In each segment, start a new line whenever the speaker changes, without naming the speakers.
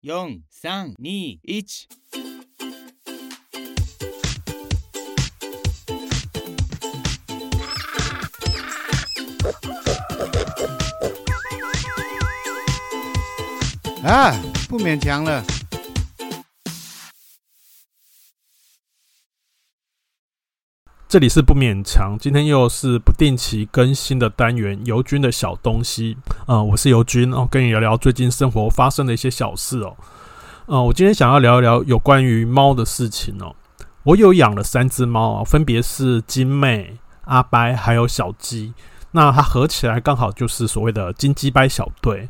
四、三、二、一。啊，不勉强了。
这里是不勉强，今天又是不定期更新的单元，尤军的小东西。呃，我是尤军哦，跟你聊聊最近生活发生的一些小事哦。呃，我今天想要聊一聊有关于猫的事情哦。我有养了三只猫啊，分别是金妹、阿掰还有小鸡。那它合起来刚好就是所谓的金鸡掰小队。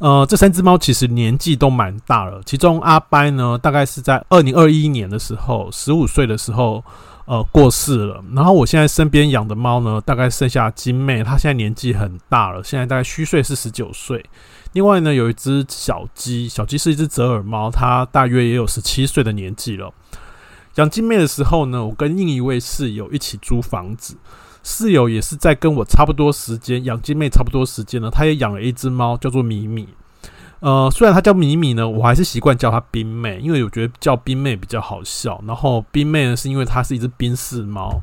呃，这三只猫其实年纪都蛮大了，其中阿掰呢，大概是在二零二一年的时候，十五岁的时候。呃，过世了。然后我现在身边养的猫呢，大概剩下金妹，它现在年纪很大了，现在大概虚岁是十九岁。另外呢，有一只小鸡，小鸡是一只折耳猫，它大约也有十七岁的年纪了。养金妹的时候呢，我跟另一位室友一起租房子，室友也是在跟我差不多时间养金妹，差不多时间呢，他也养了一只猫，叫做米米。呃，虽然它叫米米呢，我还是习惯叫它冰妹，因为我觉得叫冰妹比较好笑。然后冰妹呢，是因为它是一只宾士猫。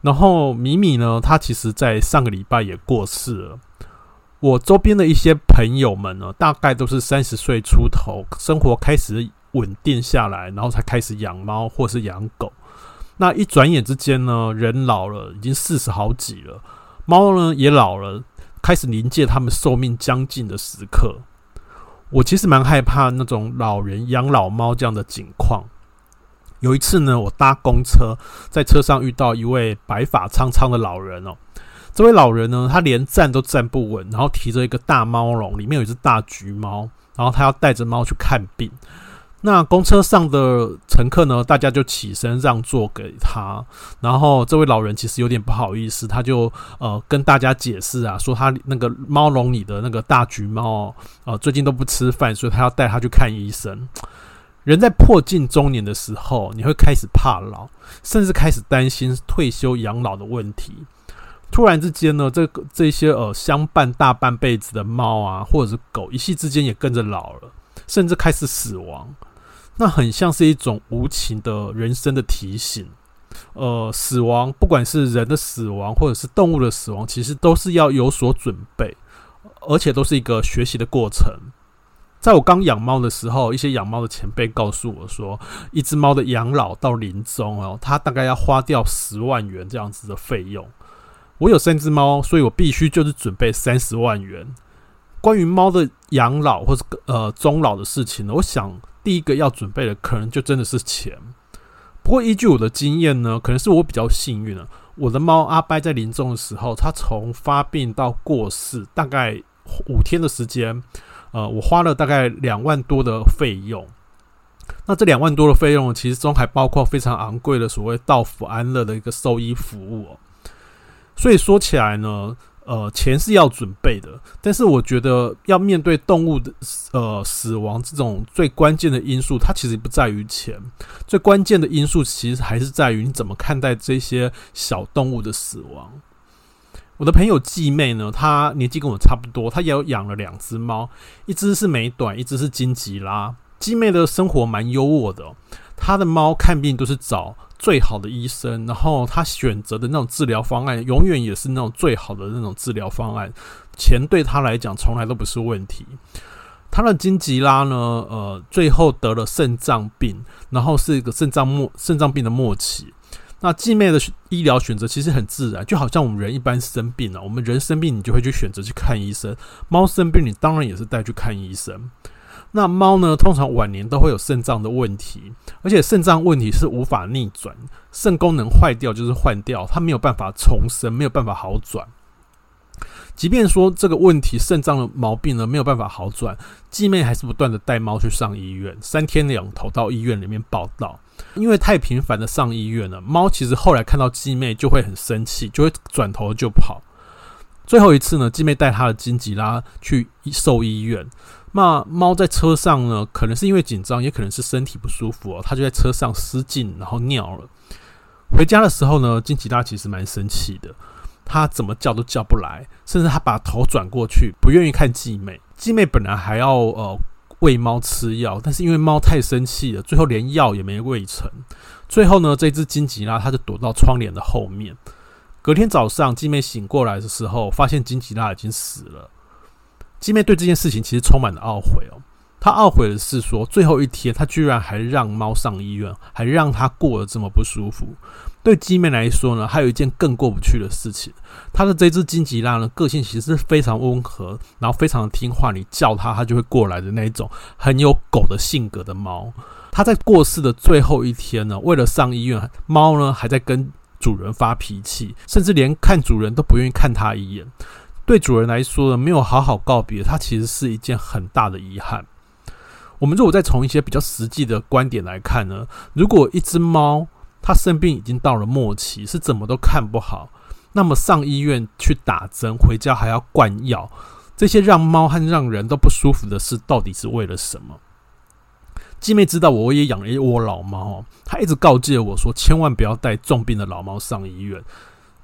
然后米米呢，它其实在上个礼拜也过世了。我周边的一些朋友们呢，大概都是三十岁出头，生活开始稳定下来，然后才开始养猫或是养狗。那一转眼之间呢，人老了，已经四十好几了，猫呢也老了，开始临界他们寿命将近的时刻。我其实蛮害怕那种老人养老猫这样的景况。有一次呢，我搭公车，在车上遇到一位白发苍苍的老人哦。这位老人呢，他连站都站不稳，然后提着一个大猫笼，里面有一只大橘猫，然后他要带着猫去看病。那公车上的乘客呢，大家就起身让座给他。然后这位老人其实有点不好意思，他就呃跟大家解释啊，说他那个猫笼里的那个大橘猫呃最近都不吃饭，所以他要带他去看医生。人在迫近中年的时候，你会开始怕老，甚至开始担心退休养老的问题。突然之间呢，这个这些呃相伴大半辈子的猫啊，或者是狗，一夕之间也跟着老了，甚至开始死亡。那很像是一种无情的人生的提醒，呃，死亡，不管是人的死亡或者是动物的死亡，其实都是要有所准备，而且都是一个学习的过程。在我刚养猫的时候，一些养猫的前辈告诉我说，一只猫的养老到临终哦，它大概要花掉十万元这样子的费用。我有三只猫，所以我必须就是准备三十万元。关于猫的养老或者呃终老的事情呢，我想。第一个要准备的可能就真的是钱，不过依据我的经验呢，可能是我比较幸运了。我的猫阿掰在临终的时候，它从发病到过世大概五天的时间，呃，我花了大概两万多的费用。那这两万多的费用，其实中还包括非常昂贵的所谓到府安乐的一个兽医服务。所以说起来呢。呃，钱是要准备的，但是我觉得要面对动物的呃死亡这种最关键的因素，它其实不在于钱，最关键的因素其实还是在于你怎么看待这些小动物的死亡。我的朋友季妹呢，她年纪跟我差不多，她也有养了两只猫，一只是美短，一只是金吉拉。季妹的生活蛮优渥的，她的猫看病都是找最好的医生，然后他选择的那种治疗方案，永远也是那种最好的那种治疗方案。钱对他来讲从来都不是问题。他的金吉拉呢，呃，最后得了肾脏病，然后是一个肾脏末肾脏病的末期。那继妹的医疗选择其实很自然，就好像我们人一般生病了，我们人生病你就会去选择去看医生。猫生病，你当然也是带去看医生。那猫呢，通常晚年都会有肾脏的问题，而且肾脏问题是无法逆转，肾功能坏掉就是换掉，它没有办法重生，没有办法好转。即便说这个问题肾脏的毛病呢没有办法好转，季妹还是不断的带猫去上医院，三天两头到医院里面报道，因为太频繁的上医院了，猫其实后来看到季妹就会很生气，就会转头就跑。最后一次呢，季妹带她的金吉拉去兽医院。那猫在车上呢，可能是因为紧张，也可能是身体不舒服哦，它就在车上失禁，然后尿了。回家的时候呢，金吉拉其实蛮生气的，它怎么叫都叫不来，甚至它把头转过去，不愿意看继妹。继妹本来还要呃喂猫吃药，但是因为猫太生气了，最后连药也没喂成。最后呢，这只金吉拉它就躲到窗帘的后面。隔天早上，继妹醒过来的时候，发现金吉拉已经死了。鸡妹对这件事情其实充满了懊悔哦。她懊悔的是说，最后一天她居然还让猫上医院，还让它过得这么不舒服。对鸡妹来说呢，还有一件更过不去的事情。她的这只金吉拉呢，个性其实是非常温和，然后非常的听话，你叫它，它就会过来的那一种很有狗的性格的猫。它在过世的最后一天呢，为了上医院，猫呢还在跟主人发脾气，甚至连看主人都不愿意看它一眼。对主人来说呢，没有好好告别，它其实是一件很大的遗憾。我们如果再从一些比较实际的观点来看呢，如果一只猫它生病已经到了末期，是怎么都看不好，那么上医院去打针，回家还要灌药，这些让猫和让人都不舒服的事，到底是为了什么？鸡妹知道我也养了一窝老猫，她一直告诫我说，千万不要带重病的老猫上医院。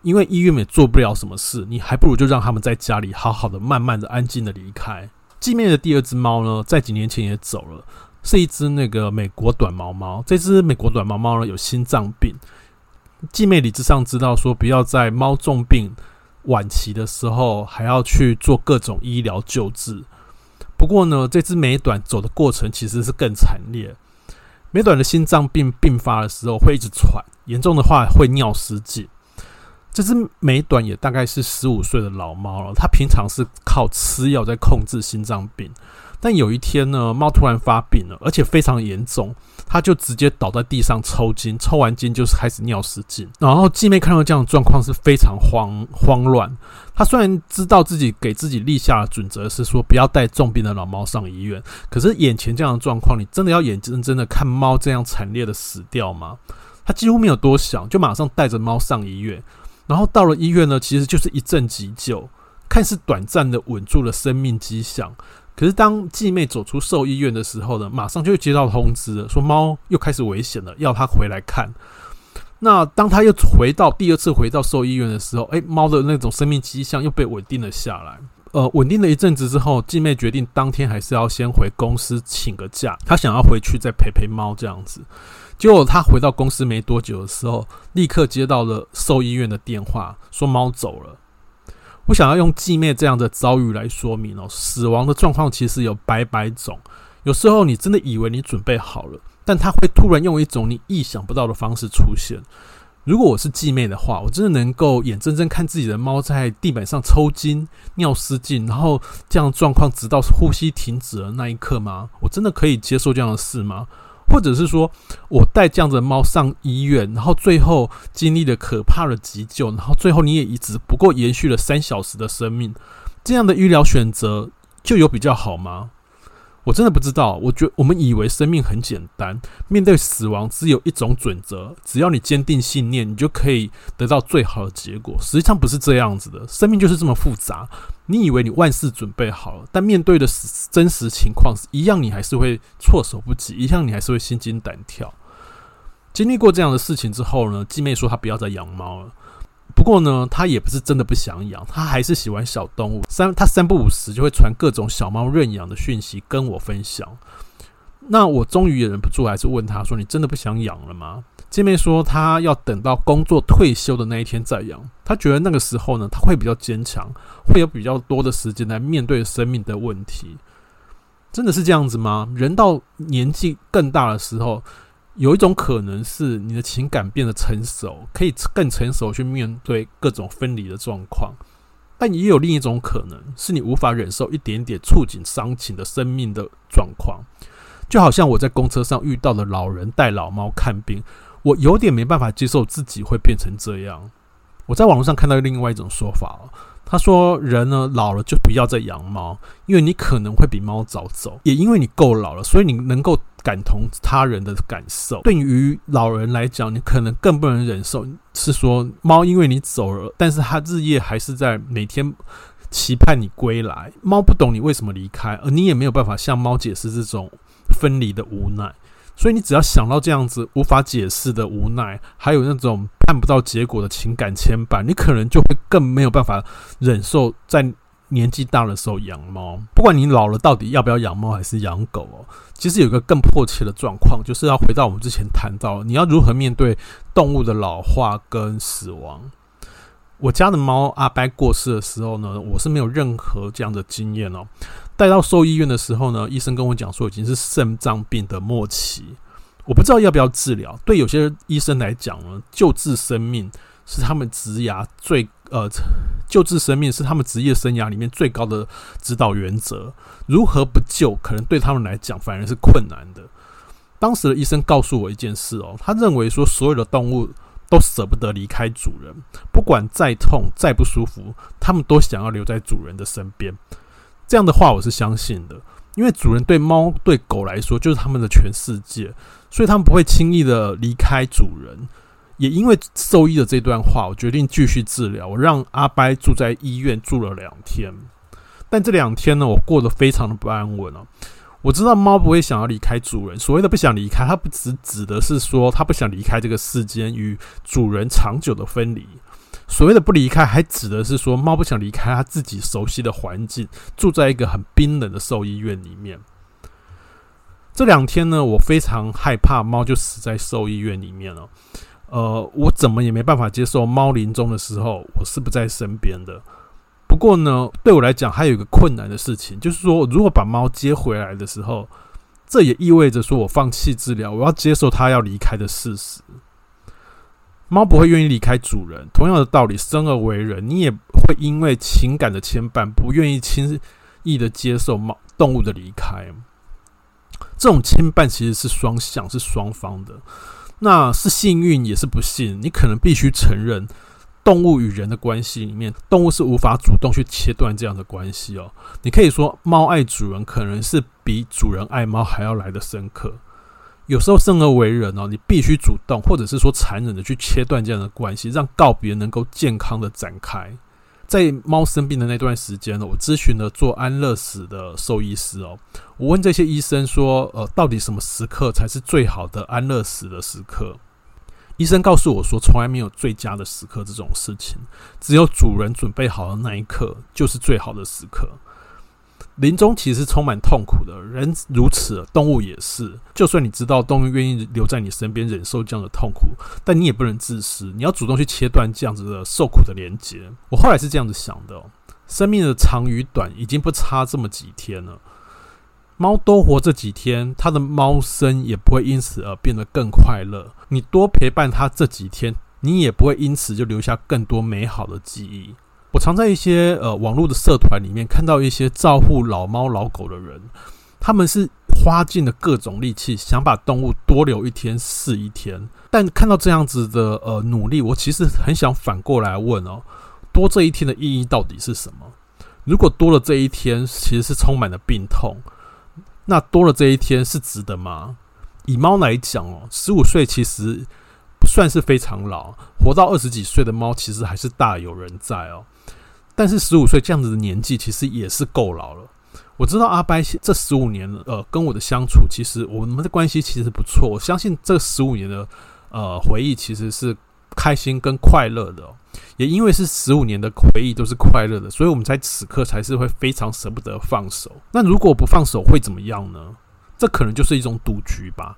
因为医院也做不了什么事，你还不如就让他们在家里好好的、慢慢的、安静的离开。继妹的第二只猫呢，在几年前也走了，是一只那个美国短毛猫。这只美国短毛猫呢，有心脏病。继妹理智上知道说，不要在猫重病晚期的时候还要去做各种医疗救治。不过呢，这只美短走的过程其实是更惨烈。美短的心脏病病发的时候会一直喘，严重的话会尿失禁。这只美短也大概是十五岁的老猫了，它平常是靠吃药在控制心脏病，但有一天呢，猫突然发病了，而且非常严重，它就直接倒在地上抽筋，抽完筋就是开始尿失禁。然后继妹看到这样的状况是非常慌慌乱。她虽然知道自己给自己立下的准则是说不要带重病的老猫上医院，可是眼前这样的状况，你真的要眼睁睁的看猫这样惨烈的死掉吗？她几乎没有多想，就马上带着猫上医院。然后到了医院呢，其实就是一阵急救，看似短暂的稳住了生命迹象。可是当继妹走出兽医院的时候呢，马上就接到通知了，说猫又开始危险了，要她回来看。那当她又回到第二次回到兽医院的时候，哎，猫的那种生命迹象又被稳定了下来。呃，稳定了一阵子之后，继妹决定当天还是要先回公司请个假，她想要回去再陪陪猫这样子。结果他回到公司没多久的时候，立刻接到了兽医院的电话，说猫走了。我想要用继妹这样的遭遇来说明哦，死亡的状况其实有百百种。有时候你真的以为你准备好了，但他会突然用一种你意想不到的方式出现。如果我是继妹的话，我真的能够眼睁睁看自己的猫在地板上抽筋、尿失禁，然后这样状况直到呼吸停止的那一刻吗？我真的可以接受这样的事吗？或者是说，我带这样子的猫上医院，然后最后经历了可怕的急救，然后最后你也一直不过延续了三小时的生命，这样的医疗选择就有比较好吗？我真的不知道。我觉我们以为生命很简单，面对死亡只有一种准则，只要你坚定信念，你就可以得到最好的结果。实际上不是这样子的，生命就是这么复杂。你以为你万事准备好了，但面对的实真实情况是一样，你还是会措手不及，一样你还是会心惊胆跳。经历过这样的事情之后呢，继妹说她不要再养猫了。不过呢，她也不是真的不想养，她还是喜欢小动物。三她三不五时就会传各种小猫认养的讯息跟我分享。那我终于也忍不住，还是问她说：“你真的不想养了吗？”继妹说她要等到工作退休的那一天再养。她觉得那个时候呢，她会比较坚强，会有比较多的时间来面对生命的问题。真的是这样子吗？人到年纪更大的时候，有一种可能是你的情感变得成熟，可以更成熟去面对各种分离的状况。但也有另一种可能是你无法忍受一点点触景伤情的生命的状况。就好像我在公车上遇到的老人带老猫看病。我有点没办法接受自己会变成这样。我在网络上看到另外一种说法，他说人呢老了就不要再养猫，因为你可能会比猫早走，也因为你够老了，所以你能够感同他人的感受。对于老人来讲，你可能更不能忍受，是说猫因为你走了，但是它日夜还是在每天期盼你归来。猫不懂你为什么离开，而你也没有办法向猫解释这种分离的无奈。所以你只要想到这样子无法解释的无奈，还有那种看不到结果的情感牵绊，你可能就会更没有办法忍受在年纪大的时候养猫，不管你老了到底要不要养猫还是养狗哦，其实有一个更迫切的状况，就是要回到我们之前谈到，你要如何面对动物的老化跟死亡。我家的猫阿掰过世的时候呢，我是没有任何这样的经验哦。带到兽医院的时候呢，医生跟我讲说已经是肾脏病的末期，我不知道要不要治疗。对有些医生来讲呢，救治生命是他们职涯最呃，救治生命是他们职业生涯里面最高的指导原则。如何不救，可能对他们来讲反而是困难的。当时的医生告诉我一件事哦，他认为说所有的动物。都舍不得离开主人，不管再痛再不舒服，他们都想要留在主人的身边。这样的话，我是相信的，因为主人对猫对狗来说就是他们的全世界，所以他们不会轻易的离开主人。也因为兽医的这段话，我决定继续治疗。我让阿掰住在医院住了两天，但这两天呢，我过得非常的不安稳啊。我知道猫不会想要离开主人。所谓的不想离开，它不只指的是说它不想离开这个世间与主人长久的分离。所谓的不离开，还指的是说猫不想离开它自己熟悉的环境，住在一个很冰冷的兽医院里面。这两天呢，我非常害怕猫就死在兽医院里面了。呃，我怎么也没办法接受猫临终的时候，我是不在身边的。不过呢，对我来讲还有一个困难的事情，就是说，如果把猫接回来的时候，这也意味着说我放弃治疗，我要接受它要离开的事实。猫不会愿意离开主人，同样的道理，生而为人，你也会因为情感的牵绊，不愿意轻易的接受猫动物的离开。这种牵绊其实是双向，是双方的，那是幸运也是不幸，你可能必须承认。动物与人的关系里面，动物是无法主动去切断这样的关系哦。你可以说，猫爱主人，可能是比主人爱猫还要来的深刻。有时候生而为人哦，你必须主动，或者是说残忍的去切断这样的关系，让告别能够健康的展开。在猫生病的那段时间呢，我咨询了做安乐死的兽医师哦。我问这些医生说，呃，到底什么时刻才是最好的安乐死的时刻？医生告诉我说，从来没有最佳的时刻这种事情，只有主人准备好的那一刻就是最好的时刻。临终其实充满痛苦的，人如此，动物也是。就算你知道动物愿意留在你身边忍受这样的痛苦，但你也不能自私，你要主动去切断这样子的受苦的连接。我后来是这样子想的，生命的长与短已经不差这么几天了。猫多活这几天，它的猫生也不会因此而变得更快乐。你多陪伴它这几天，你也不会因此就留下更多美好的记忆。我常在一些呃网络的社团里面看到一些照顾老猫老狗的人，他们是花尽了各种力气，想把动物多留一天是一天。但看到这样子的呃努力，我其实很想反过来问哦，多这一天的意义到底是什么？如果多了这一天，其实是充满了病痛。那多了这一天是值得吗？以猫来讲哦，十五岁其实不算是非常老，活到二十几岁的猫其实还是大有人在哦。但是十五岁这样子的年纪，其实也是够老了。我知道阿掰这十五年呃跟我的相处，其实我们的关系其实不错。我相信这十五年的呃回忆其实是开心跟快乐的。也因为是十五年的回忆都是快乐的，所以我们在此刻才是会非常舍不得放手。那如果不放手会怎么样呢？这可能就是一种赌局吧。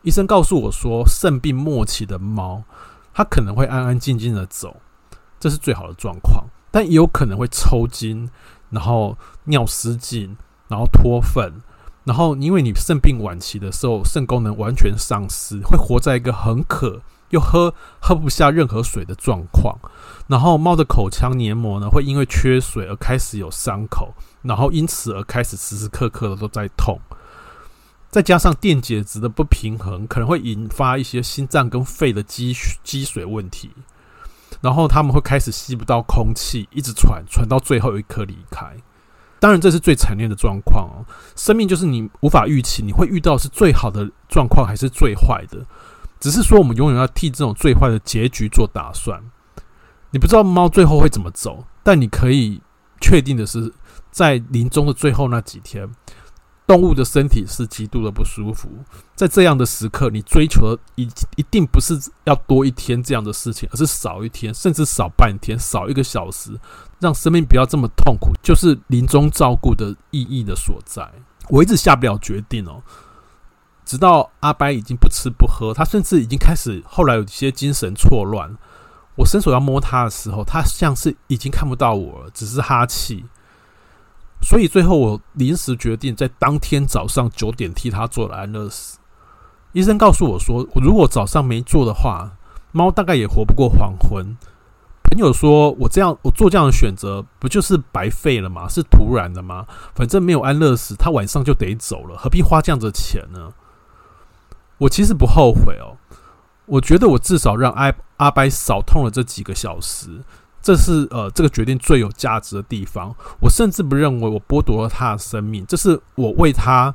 医生告诉我说，肾病末期的猫，它可能会安安静静的走，这是最好的状况，但也有可能会抽筋，然后尿失禁，然后脱粪，然后因为你肾病晚期的时候，肾功能完全丧失，会活在一个很渴。又喝喝不下任何水的状况，然后猫的口腔黏膜呢，会因为缺水而开始有伤口，然后因此而开始时时刻刻的都在痛，再加上电解质的不平衡，可能会引发一些心脏跟肺的积积水问题，然后他们会开始吸不到空气，一直喘喘到最后一刻离开。当然，这是最惨烈的状况哦。生命就是你无法预期，你会遇到是最好的状况还是最坏的。只是说，我们永远要替这种最坏的结局做打算。你不知道猫最后会怎么走，但你可以确定的是，在临终的最后那几天，动物的身体是极度的不舒服。在这样的时刻，你追求的一一定不是要多一天这样的事情，而是少一天，甚至少半天，少一个小时，让生命不要这么痛苦，就是临终照顾的意义的所在。我一直下不了决定哦。直到阿掰已经不吃不喝，他甚至已经开始后来有一些精神错乱。我伸手要摸他的时候，他像是已经看不到我了，只是哈气。所以最后我临时决定在当天早上九点替他做了安乐死。医生告诉我说，如果早上没做的话，猫大概也活不过黄昏。朋友说我这样我做这样的选择，不就是白费了吗？是突然的吗？反正没有安乐死，他晚上就得走了，何必花这样的钱呢？我其实不后悔哦，我觉得我至少让阿阿掰少痛了这几个小时，这是呃这个决定最有价值的地方。我甚至不认为我剥夺了他的生命，这是我为他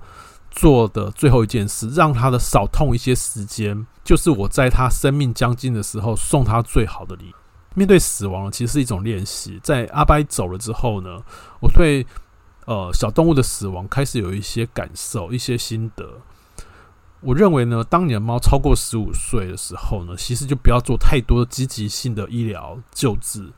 做的最后一件事，让他的少痛一些时间，就是我在他生命将近的时候送他最好的礼。面对死亡其实是一种练习。在阿掰走了之后呢，我对呃小动物的死亡开始有一些感受，一些心得。我认为呢，当你的猫超过十五岁的时候呢，其实就不要做太多积极性的医疗救治，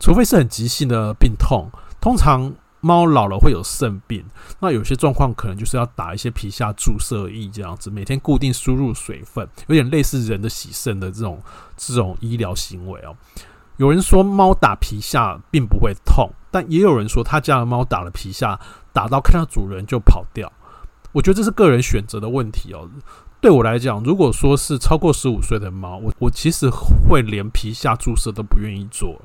除非是很急性的病痛。通常猫老了会有肾病，那有些状况可能就是要打一些皮下注射液这样子，每天固定输入水分，有点类似人的洗肾的这种这种医疗行为哦。有人说猫打皮下并不会痛，但也有人说他家的猫打了皮下，打到看到主人就跑掉。我觉得这是个人选择的问题哦。对我来讲，如果说是超过十五岁的猫，我我其实会连皮下注射都不愿意做。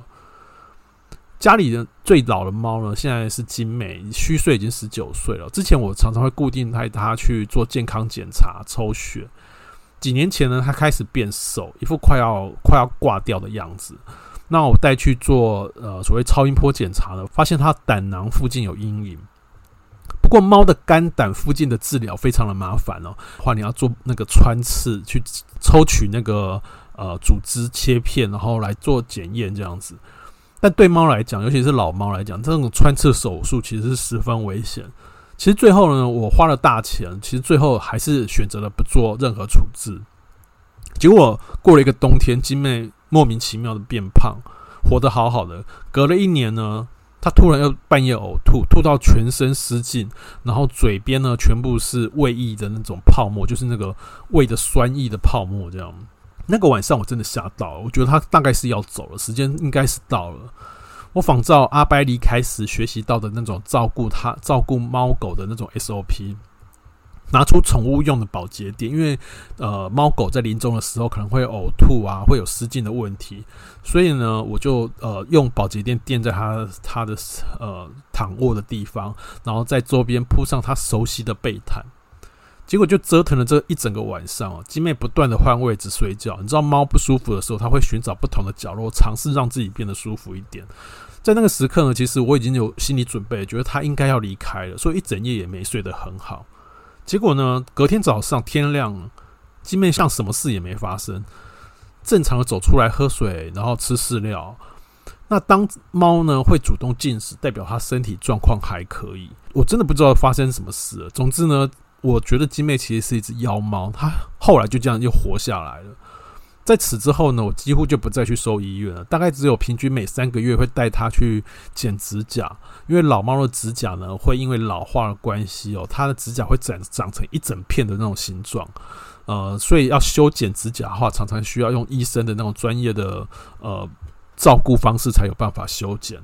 家里的最老的猫呢，现在是金美，虚岁已经十九岁了。之前我常常会固定带它去做健康检查、抽血。几年前呢，它开始变瘦，一副快要快要挂掉的样子。那我带去做呃所谓超音波检查呢，发现它胆囊附近有阴影。不过猫的肝胆附近的治疗非常的麻烦哦，话你要做那个穿刺，去抽取那个呃组织切片，然后来做检验这样子。但对猫来讲，尤其是老猫来讲，这种穿刺手术其实是十分危险。其实最后呢，我花了大钱，其实最后还是选择了不做任何处置。结果过了一个冬天，金妹莫名其妙的变胖，活得好好的。隔了一年呢。他突然又半夜呕吐，吐到全身失禁，然后嘴边呢全部是胃液的那种泡沫，就是那个胃的酸液的泡沫。这样，那个晚上我真的吓到了，我觉得他大概是要走了，时间应该是到了。我仿照阿白离开时学习到的那种照顾他、照顾猫狗的那种 SOP。拿出宠物用的保洁垫，因为呃猫狗在临终的时候可能会呕吐啊，会有失禁的问题，所以呢，我就呃用保洁垫垫在它它的呃躺卧的地方，然后在周边铺上它熟悉的被毯，结果就折腾了这一整个晚上哦。金妹不断的换位置睡觉，你知道猫不舒服的时候，它会寻找不同的角落，尝试让自己变得舒服一点。在那个时刻呢，其实我已经有心理准备，觉得它应该要离开了，所以一整夜也没睡得很好。结果呢？隔天早上天亮，金妹像什么事也没发生，正常的走出来喝水，然后吃饲料。那当猫呢会主动进食，代表它身体状况还可以。我真的不知道发生什么事了。总之呢，我觉得金妹其实是一只妖猫，它后来就这样又活下来了。在此之后呢，我几乎就不再去收医院了。大概只有平均每三个月会带它去剪指甲，因为老猫的指甲呢，会因为老化的关系哦，它的指甲会长长成一整片的那种形状，呃，所以要修剪指甲的话，常常需要用医生的那种专业的呃照顾方式才有办法修剪。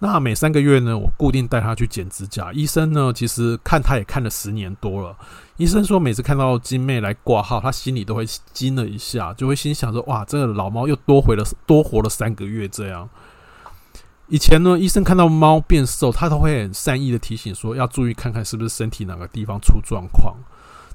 那每三个月呢，我固定带他去剪指甲。医生呢，其实看他也看了十年多了。医生说，每次看到金妹来挂号，他心里都会惊了一下，就会心想说：“哇，这个老猫又多回了，多活了三个月。”这样。以前呢，医生看到猫变瘦，他都会很善意的提醒说，要注意看看是不是身体哪个地方出状况。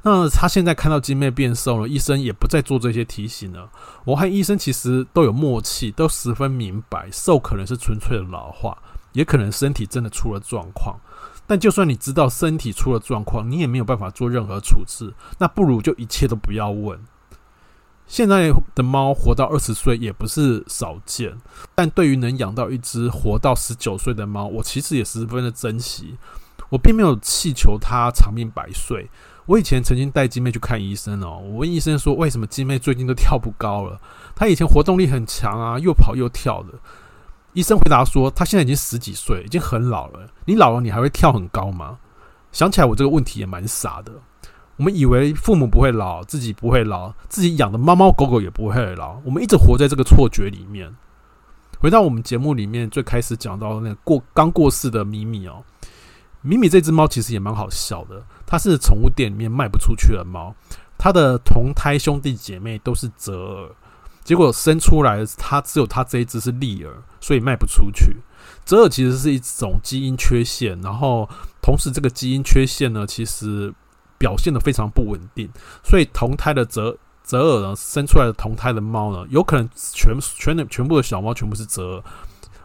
那他现在看到金妹变瘦了，医生也不再做这些提醒了。我和医生其实都有默契，都十分明白，瘦可能是纯粹的老化。也可能身体真的出了状况，但就算你知道身体出了状况，你也没有办法做任何处置，那不如就一切都不要问。现在的猫活到二十岁也不是少见，但对于能养到一只活到十九岁的猫，我其实也十分的珍惜。我并没有祈求它长命百岁。我以前曾经带金妹去看医生哦，我问医生说，为什么金妹最近都跳不高了？她以前活动力很强啊，又跑又跳的。医生回答说，他现在已经十几岁，已经很老了。你老了，你还会跳很高吗？想起来，我这个问题也蛮傻的。我们以为父母不会老，自己不会老，自己养的猫猫狗狗也不会老。我们一直活在这个错觉里面。回到我们节目里面最开始讲到那个过刚过世的米米哦，米米这只猫其实也蛮好笑的。它是宠物店里面卖不出去的猫，它的同胎兄弟姐妹都是折耳，结果生出来的它只有它这一只是利耳，所以卖不出去。折耳其实是一种基因缺陷，然后同时这个基因缺陷呢，其实。表现的非常不稳定，所以同胎的折折耳呢，生出来的同胎的猫呢，有可能全全的全部的小猫全部是折耳，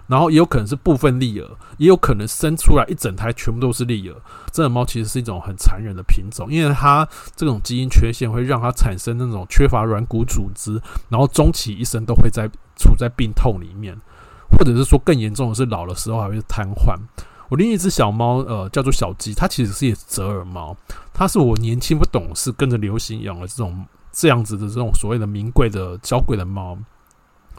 然后也有可能是部分立耳，也有可能生出来一整胎全部都是立耳。这种猫其实是一种很残忍的品种，因为它这种基因缺陷会让它产生那种缺乏软骨组织，然后终其一生都会在处在病痛里面，或者是说更严重的是老的时候还会瘫痪。我另一只小猫，呃，叫做小鸡，它其实是一只折耳猫。它是我年轻不懂事，跟着流行养了这种这样子的这种所谓的名贵的娇贵的猫。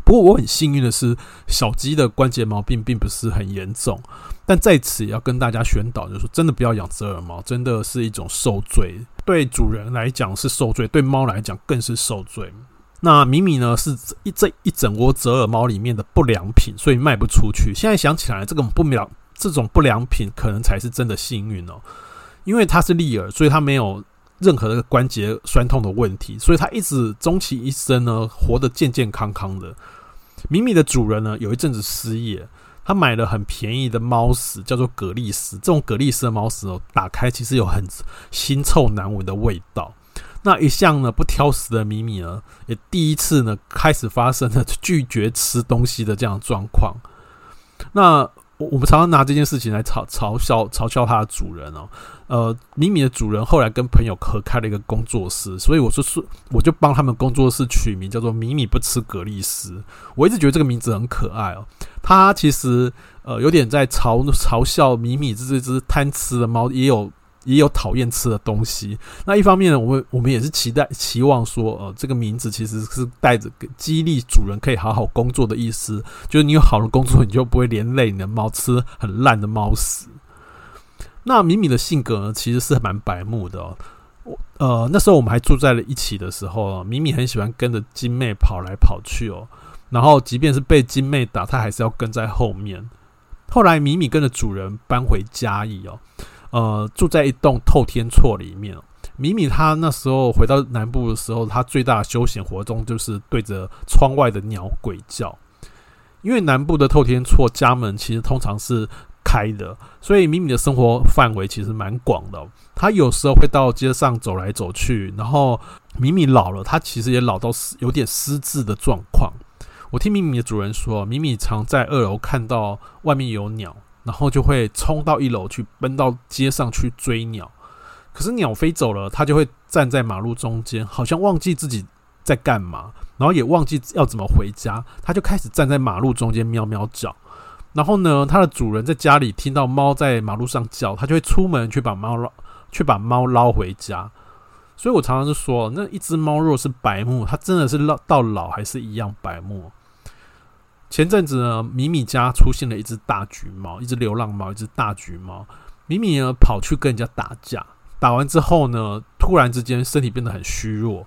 不过我很幸运的是，小鸡的关节毛病并不是很严重。但在此也要跟大家宣导，就是说真的不要养折耳猫，真的是一种受罪。对主人来讲是受罪，对猫来讲更是受罪。那米米呢，是一这一整窝折耳猫里面的不良品，所以卖不出去。现在想起来，这种不良。这种不良品可能才是真的幸运哦，因为它是立耳，所以它没有任何的关节酸痛的问题，所以它一直终其一生呢，活得健健康康的。米米的主人呢，有一阵子失业，他买了很便宜的猫屎，叫做蛤蜊屎。这种蛤蜊屎的猫屎哦，打开其实有很腥臭难闻的味道。那一向呢不挑食的米米呢，也第一次呢开始发生了拒绝吃东西的这样状况。那我我们常常拿这件事情来嘲嘲笑嘲笑它的主人哦，呃，米米的主人后来跟朋友合开了一个工作室，所以我说是我就帮他们工作室取名叫做“米米不吃蛤蜊丝”。我一直觉得这个名字很可爱哦，它其实呃有点在嘲嘲笑米米这这只贪吃的猫也有。也有讨厌吃的东西。那一方面呢，我们我们也是期待期望说，呃，这个名字其实是带着激励主人可以好好工作的意思。就是你有好的工作，你就不会连累你的猫吃很烂的猫屎。那米米的性格呢，其实是蛮白目的哦。呃，那时候我们还住在了一起的时候，米米很喜欢跟着金妹跑来跑去哦。然后即便是被金妹打，他还是要跟在后面。后来米米跟着主人搬回嘉义哦。呃，住在一栋透天厝里面。米米他那时候回到南部的时候，他最大的休闲活动就是对着窗外的鸟鬼叫。因为南部的透天厝家门其实通常是开的，所以米米的生活范围其实蛮广的。他有时候会到街上走来走去，然后米米老了，他其实也老到有点失智的状况。我听米米的主人说，米米常在二楼看到外面有鸟。然后就会冲到一楼去，奔到街上去追鸟。可是鸟飞走了，他就会站在马路中间，好像忘记自己在干嘛，然后也忘记要怎么回家。他就开始站在马路中间喵喵叫。然后呢，它的主人在家里听到猫在马路上叫，他就会出门去把猫捞，去把猫捞回家。所以我常常就说，那一只猫若是白目，它真的是到到老还是一样白目。前阵子呢，米米家出现了一只大橘猫，一只流浪猫，一只大橘猫。米米呢跑去跟人家打架，打完之后呢，突然之间身体变得很虚弱。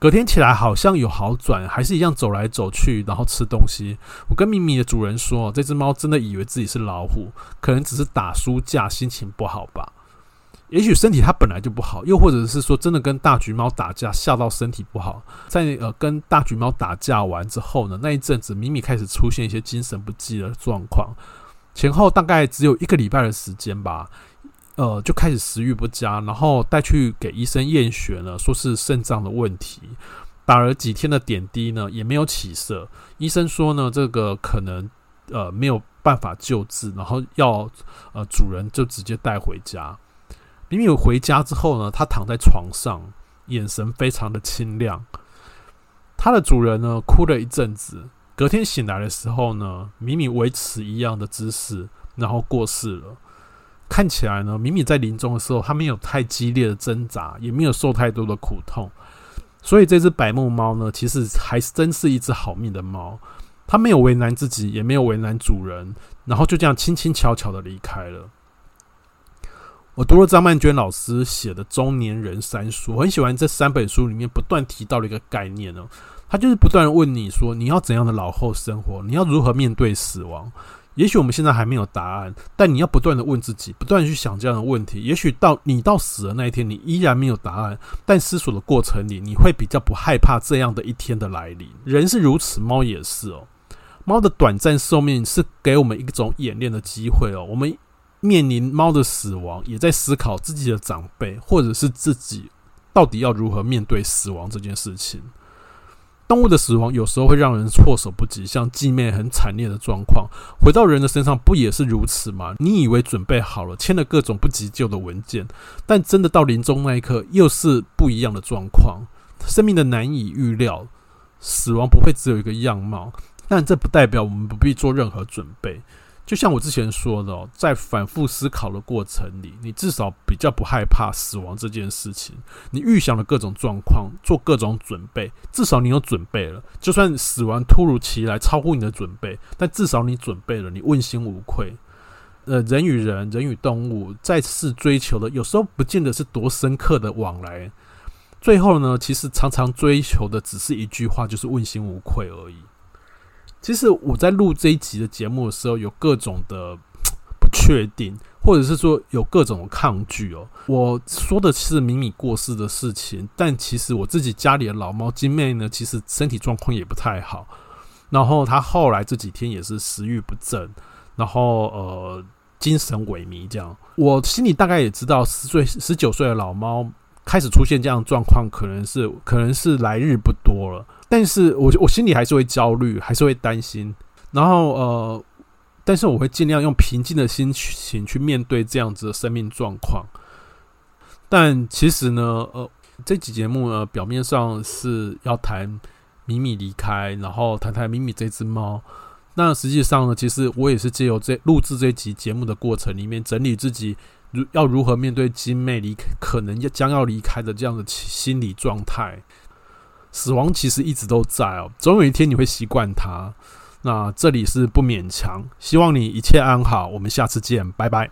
隔天起来好像有好转，还是一样走来走去，然后吃东西。我跟米米的主人说，这只猫真的以为自己是老虎，可能只是打输架，心情不好吧。也许身体它本来就不好，又或者是说真的跟大橘猫打架吓到身体不好，在呃跟大橘猫打架完之后呢，那一阵子米米开始出现一些精神不济的状况，前后大概只有一个礼拜的时间吧，呃就开始食欲不佳，然后带去给医生验血呢，说是肾脏的问题，打了几天的点滴呢也没有起色，医生说呢这个可能呃没有办法救治，然后要呃主人就直接带回家。米米回家之后呢，他躺在床上，眼神非常的清亮。他的主人呢，哭了一阵子。隔天醒来的时候呢，米米维持一样的姿势，然后过世了。看起来呢，米米在临终的时候，它没有太激烈的挣扎，也没有受太多的苦痛。所以这只白木猫呢，其实还真是一只好命的猫。它没有为难自己，也没有为难主人，然后就这样轻轻巧巧的离开了。我读了张曼娟老师写的《中年人三书》，我很喜欢这三本书里面不断提到的一个概念呢。他就是不断问你说，你要怎样的老后生活？你要如何面对死亡？也许我们现在还没有答案，但你要不断的问自己，不断去想这样的问题。也许到你到死的那一天，你依然没有答案，但思索的过程里，你会比较不害怕这样的一天的来临。人是如此，猫也是哦。猫的短暂寿命是给我们一种演练的机会哦。我们面临猫的死亡，也在思考自己的长辈或者是自己到底要如何面对死亡这件事情。动物的死亡有时候会让人措手不及，像继妹很惨烈的状况，回到人的身上不也是如此吗？你以为准备好了，签了各种不急救的文件，但真的到临终那一刻，又是不一样的状况。生命的难以预料，死亡不会只有一个样貌，但这不代表我们不必做任何准备。就像我之前说的，在反复思考的过程里，你至少比较不害怕死亡这件事情。你预想了各种状况，做各种准备，至少你有准备了。就算死亡突如其来，超乎你的准备，但至少你准备了，你问心无愧。呃，人与人，人与动物，再次追求的，有时候不见得是多深刻的往来。最后呢，其实常常追求的只是一句话，就是问心无愧而已。其实我在录这一集的节目的时候，有各种的 不确定，或者是说有各种抗拒哦。我说的是米米过世的事情，但其实我自己家里的老猫金妹呢，其实身体状况也不太好。然后她后来这几天也是食欲不振，然后呃精神萎靡这样。我心里大概也知道，十岁十九岁的老猫开始出现这样状况，可能是可能是来日不多了。但是我我心里还是会焦虑，还是会担心，然后呃，但是我会尽量用平静的心情去面对这样子的生命状况。但其实呢，呃，这集节目呢，表面上是要谈米米离开，然后谈谈米米这只猫。那实际上呢，其实我也是借由这录制这集节目的过程里面，整理自己如要如何面对金妹离，可能要将要离开的这样的心理状态。死亡其实一直都在哦，总有一天你会习惯它。那这里是不勉强，希望你一切安好。我们下次见，拜拜。